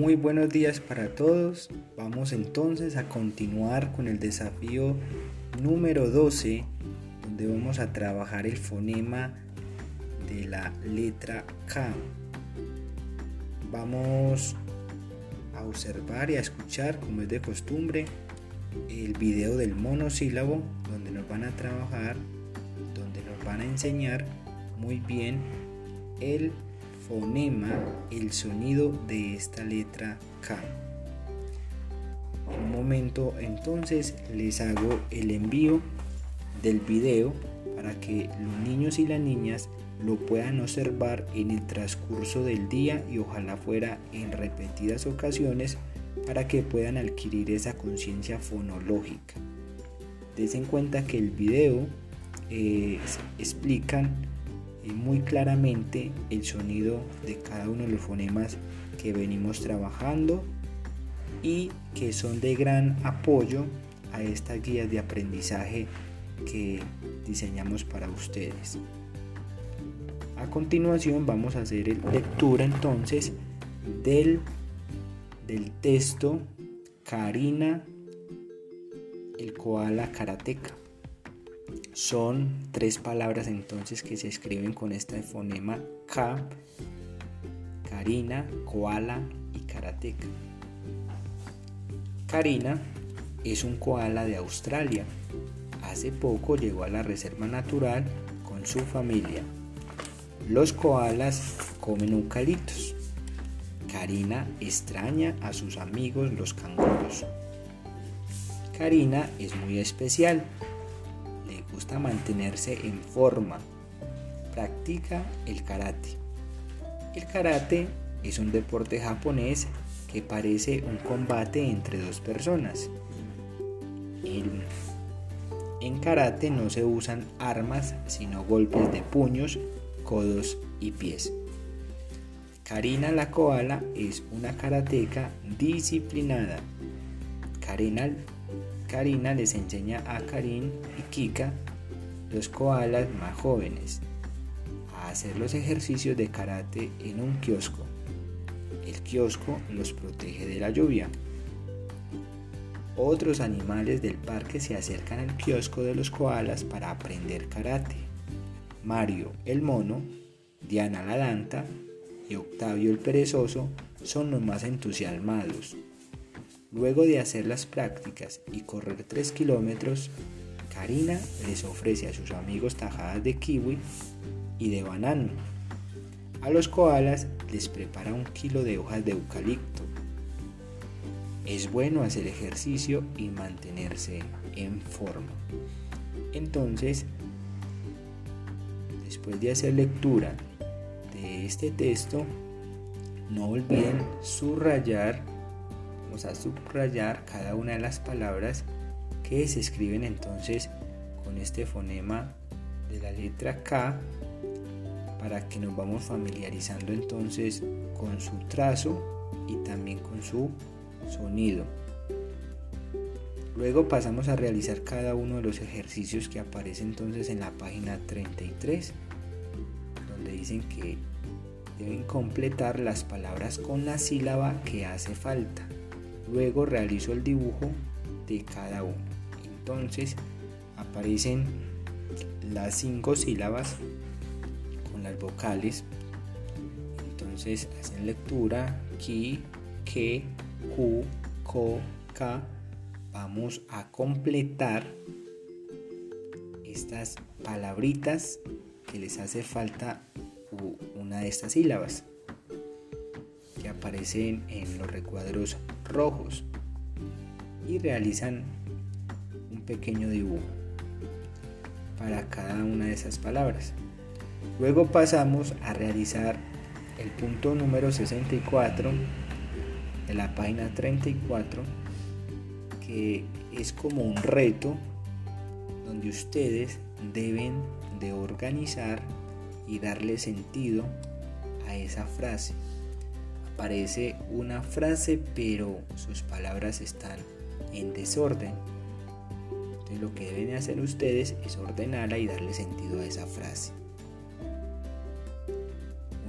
Muy buenos días para todos. Vamos entonces a continuar con el desafío número 12, donde vamos a trabajar el fonema de la letra K. Vamos a observar y a escuchar, como es de costumbre, el video del monosílabo, donde nos van a trabajar, donde nos van a enseñar muy bien el el sonido de esta letra K. Un momento entonces les hago el envío del video para que los niños y las niñas lo puedan observar en el transcurso del día y ojalá fuera en repetidas ocasiones para que puedan adquirir esa conciencia fonológica. Des en cuenta que el video eh, explican muy claramente el sonido de cada uno de los fonemas que venimos trabajando y que son de gran apoyo a estas guías de aprendizaje que diseñamos para ustedes. A continuación vamos a hacer lectura entonces del, del texto Karina el koala karateca. Son tres palabras entonces que se escriben con este fonema K, Karina, koala y karateca. Karina es un koala de Australia. Hace poco llegó a la reserva natural con su familia. Los koalas comen eucaliptos. Karina extraña a sus amigos los canguros. Karina es muy especial gusta mantenerse en forma. Practica el karate. El karate es un deporte japonés que parece un combate entre dos personas. En, karate no se usan armas sino golpes de puños, codos y pies. Karina la koala es una karateca disciplinada. Karina Karina les enseña a Karin y Kika, los koalas más jóvenes, a hacer los ejercicios de karate en un kiosco. El kiosco los protege de la lluvia. Otros animales del parque se acercan al kiosco de los koalas para aprender karate. Mario el mono, Diana la danta y Octavio el perezoso son los más entusiasmados. Luego de hacer las prácticas y correr 3 kilómetros, Karina les ofrece a sus amigos tajadas de kiwi y de banano. A los koalas les prepara un kilo de hojas de eucalipto. Es bueno hacer ejercicio y mantenerse en forma. Entonces, después de hacer lectura de este texto, no olviden subrayar vamos a subrayar cada una de las palabras que se escriben entonces con este fonema de la letra K para que nos vamos familiarizando entonces con su trazo y también con su sonido. Luego pasamos a realizar cada uno de los ejercicios que aparece entonces en la página 33, donde dicen que deben completar las palabras con la sílaba que hace falta. Luego realizo el dibujo de cada uno. Entonces aparecen las cinco sílabas con las vocales. Entonces hacen lectura ki, ke, ku, ko, ka. Vamos a completar estas palabritas que les hace falta una de estas sílabas que aparecen en los recuadros rojos y realizan pequeño dibujo para cada una de esas palabras. Luego pasamos a realizar el punto número 64 de la página 34 que es como un reto donde ustedes deben de organizar y darle sentido a esa frase parece una frase, pero sus palabras están en desorden. Lo que deben hacer ustedes es ordenarla y darle sentido a esa frase.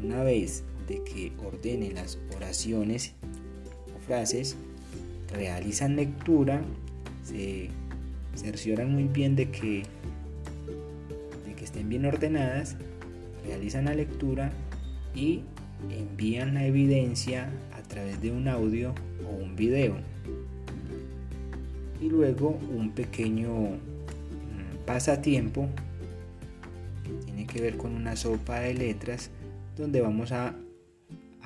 Una vez de que ordenen las oraciones frases, realizan lectura, se cercioran muy bien de que estén bien ordenadas, realizan la lectura y envían la evidencia a través de un audio o un video. Y luego un pequeño mm, pasatiempo que tiene que ver con una sopa de letras donde vamos a,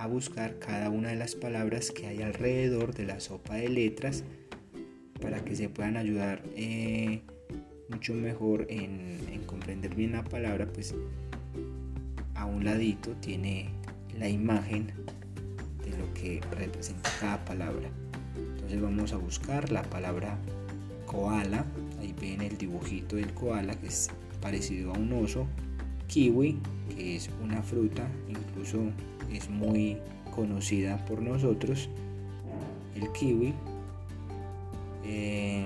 buscar cada una de las palabras que hay alrededor de la sopa de letras para que se puedan ayudar eh, mucho mejor en, en comprender bien la palabra pues a un ladito tiene la imagen de lo que representa cada palabra. Entonces vamos a buscar la palabra koala. Ahí ven el dibujito del koala que es parecido a un oso. Kiwi, que es una fruta, incluso es muy conocida por nosotros. El kiwi. Eh,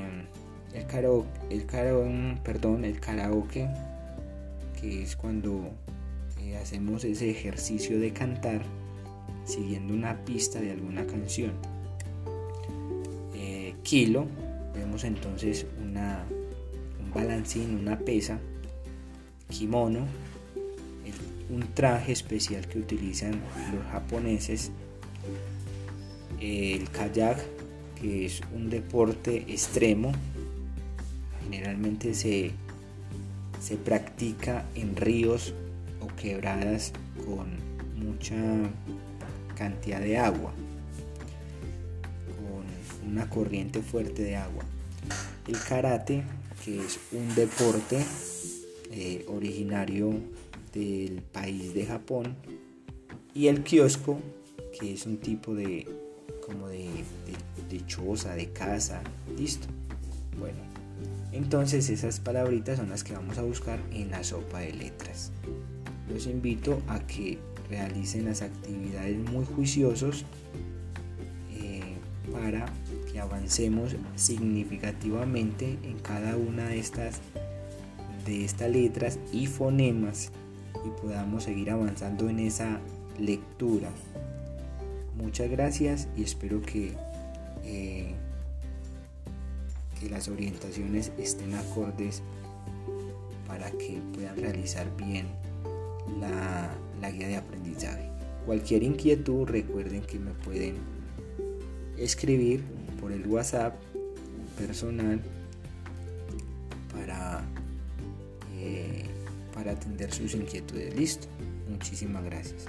el, karaoke, el, perdón, el karaoke, que es cuando hacemos ese ejercicio de cantar siguiendo una pista de alguna canción. Kilo, vemos entonces una, un balancín, una pesa, kimono, un traje especial que utilizan los japoneses, el kayak, que es un deporte extremo, generalmente se, se practica en ríos o quebradas con mucha cantidad de agua, una corriente fuerte de agua. El karate, que es un deporte eh, originario del país de Japón, y el kiosco, que es un tipo de como de, de, de choza, de casa, listo. Bueno, entonces esas palabritas son las que vamos a buscar en la sopa de letras los invito a que realicen las actividades muy juiciosos eh, para avancemos significativamente en cada una de estas de estas letras y fonemas y podamos seguir avanzando en esa lectura muchas gracias y espero que eh, que las orientaciones estén acordes para que puedan realizar bien la, guía de aprendizaje. Cualquier inquietud recuerden que me pueden escribir el WhatsApp personal para, eh, para atender sus inquietudes. Listo. Muchísimas gracias.